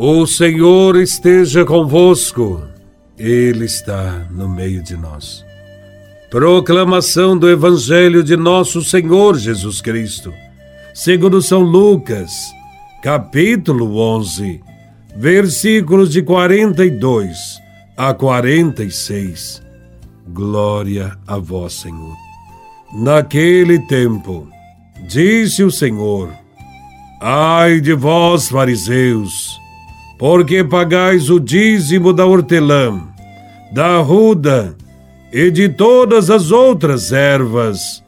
O Senhor esteja convosco, Ele está no meio de nós. Proclamação do Evangelho de Nosso Senhor Jesus Cristo, segundo São Lucas, capítulo 11, versículos de 42 a 46. Glória a Vós, Senhor. Naquele tempo, disse o Senhor: Ai de vós, fariseus! Porque pagais o dízimo da hortelã, da ruda e de todas as outras ervas,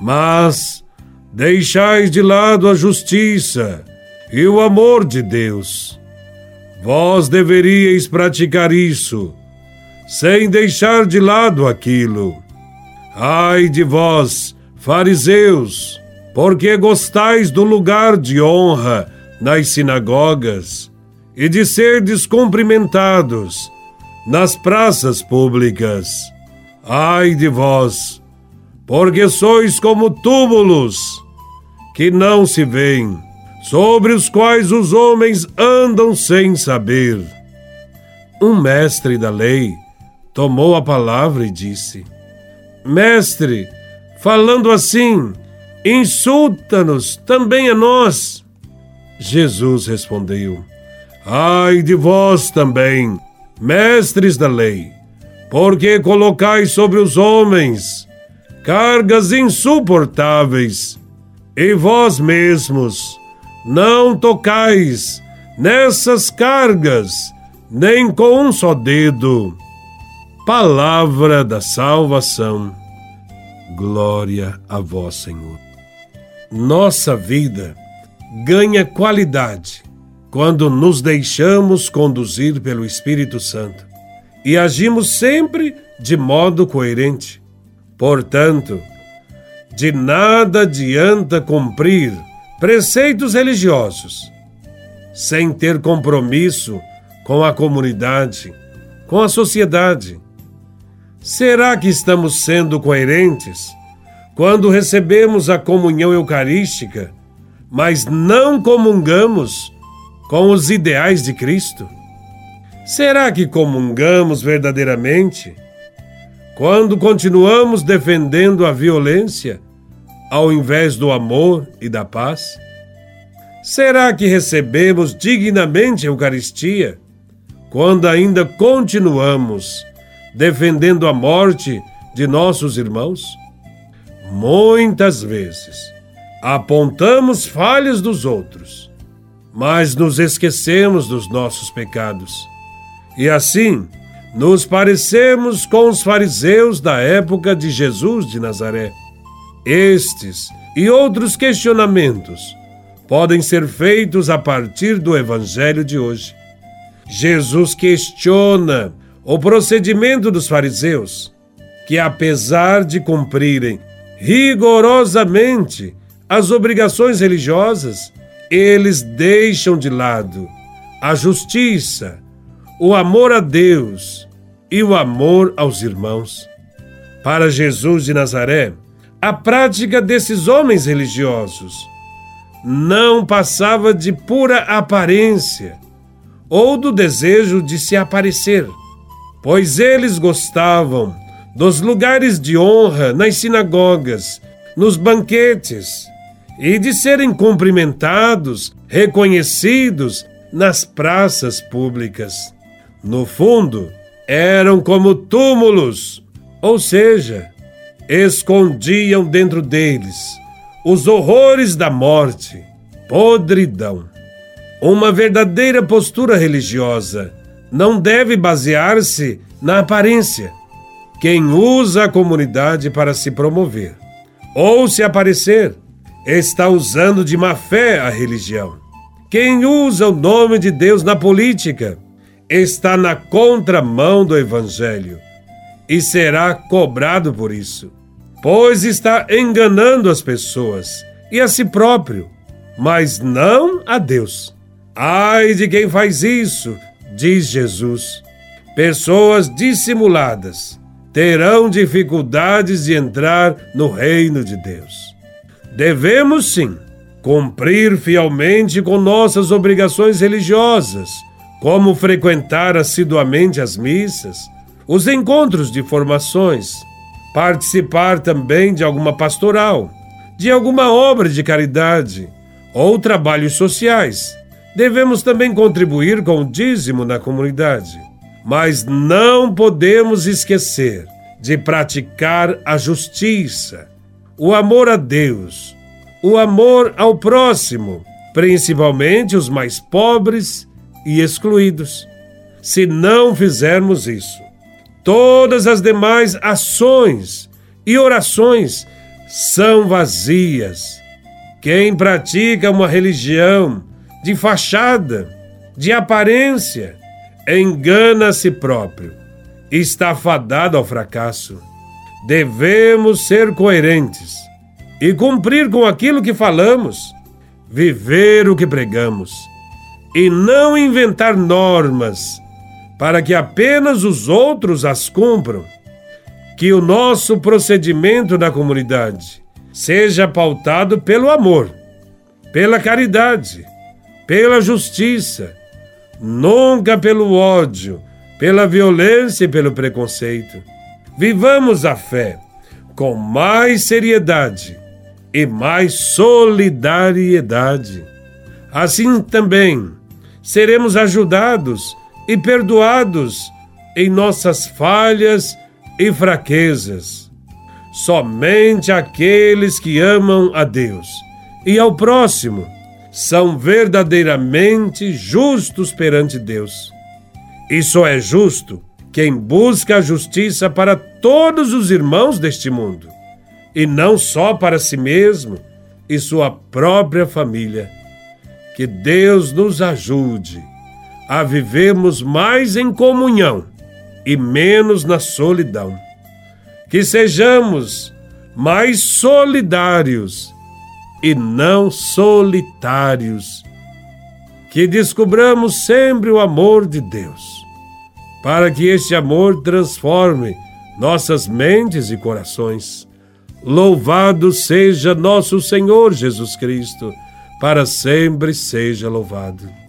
mas deixais de lado a justiça e o amor de Deus. Vós deveríeis praticar isso, sem deixar de lado aquilo. Ai de vós, fariseus, porque gostais do lugar de honra nas sinagogas e de ser descumprimentados nas praças públicas. Ai de vós, porque sois como túmulos que não se veem, sobre os quais os homens andam sem saber. Um mestre da lei tomou a palavra e disse: Mestre, falando assim, insulta-nos também a nós. Jesus respondeu: Ai de vós também, mestres da lei, porque colocais sobre os homens cargas insuportáveis, e vós mesmos não tocais nessas cargas, nem com um só dedo. Palavra da salvação. Glória a vós, Senhor. Nossa vida ganha qualidade quando nos deixamos conduzir pelo Espírito Santo e agimos sempre de modo coerente. Portanto, de nada adianta cumprir preceitos religiosos sem ter compromisso com a comunidade, com a sociedade. Será que estamos sendo coerentes quando recebemos a comunhão eucarística, mas não comungamos com os ideais de Cristo? Será que comungamos verdadeiramente quando continuamos defendendo a violência ao invés do amor e da paz? Será que recebemos dignamente a Eucaristia quando ainda continuamos defendendo a morte de nossos irmãos? Muitas vezes apontamos falhas dos outros mas nos esquecemos dos nossos pecados. E assim, nos parecemos com os fariseus da época de Jesus de Nazaré. Estes e outros questionamentos podem ser feitos a partir do Evangelho de hoje. Jesus questiona o procedimento dos fariseus, que apesar de cumprirem rigorosamente as obrigações religiosas, eles deixam de lado a justiça, o amor a Deus e o amor aos irmãos. Para Jesus de Nazaré, a prática desses homens religiosos não passava de pura aparência ou do desejo de se aparecer, pois eles gostavam dos lugares de honra nas sinagogas, nos banquetes e de serem cumprimentados, reconhecidos nas praças públicas. No fundo, eram como túmulos, ou seja, escondiam dentro deles os horrores da morte, podridão. Uma verdadeira postura religiosa não deve basear-se na aparência. Quem usa a comunidade para se promover ou se aparecer está usando de má fé a religião. Quem usa o nome de Deus na política está na contramão do Evangelho e será cobrado por isso, pois está enganando as pessoas e a si próprio, mas não a Deus. Ai de quem faz isso, diz Jesus. Pessoas dissimuladas terão dificuldades de entrar no reino de Deus. Devemos sim cumprir fielmente com nossas obrigações religiosas, como frequentar assiduamente as missas, os encontros de formações, participar também de alguma pastoral, de alguma obra de caridade ou trabalhos sociais. Devemos também contribuir com o dízimo na comunidade. Mas não podemos esquecer de praticar a justiça, o amor a Deus, o amor ao próximo, principalmente os mais pobres e excluídos. Se não fizermos isso, todas as demais ações e orações são vazias. Quem pratica uma religião de fachada, de aparência, engana a si próprio. Está fadado ao fracasso. Devemos ser coerentes e cumprir com aquilo que falamos, viver o que pregamos e não inventar normas para que apenas os outros as cumpram. Que o nosso procedimento na comunidade seja pautado pelo amor, pela caridade, pela justiça, nunca pelo ódio, pela violência e pelo preconceito. Vivamos a fé com mais seriedade e mais solidariedade. Assim também seremos ajudados e perdoados em nossas falhas e fraquezas. Somente aqueles que amam a Deus e ao próximo são verdadeiramente justos perante Deus. Só é justo quem busca a justiça para todos os irmãos deste mundo, e não só para si mesmo e sua própria família. Que Deus nos ajude a vivermos mais em comunhão e menos na solidão. Que sejamos mais solidários e não solitários. Que descubramos sempre o amor de Deus, para que este amor transforme nossas mentes e corações. Louvado seja nosso Senhor Jesus Cristo, para sempre seja louvado.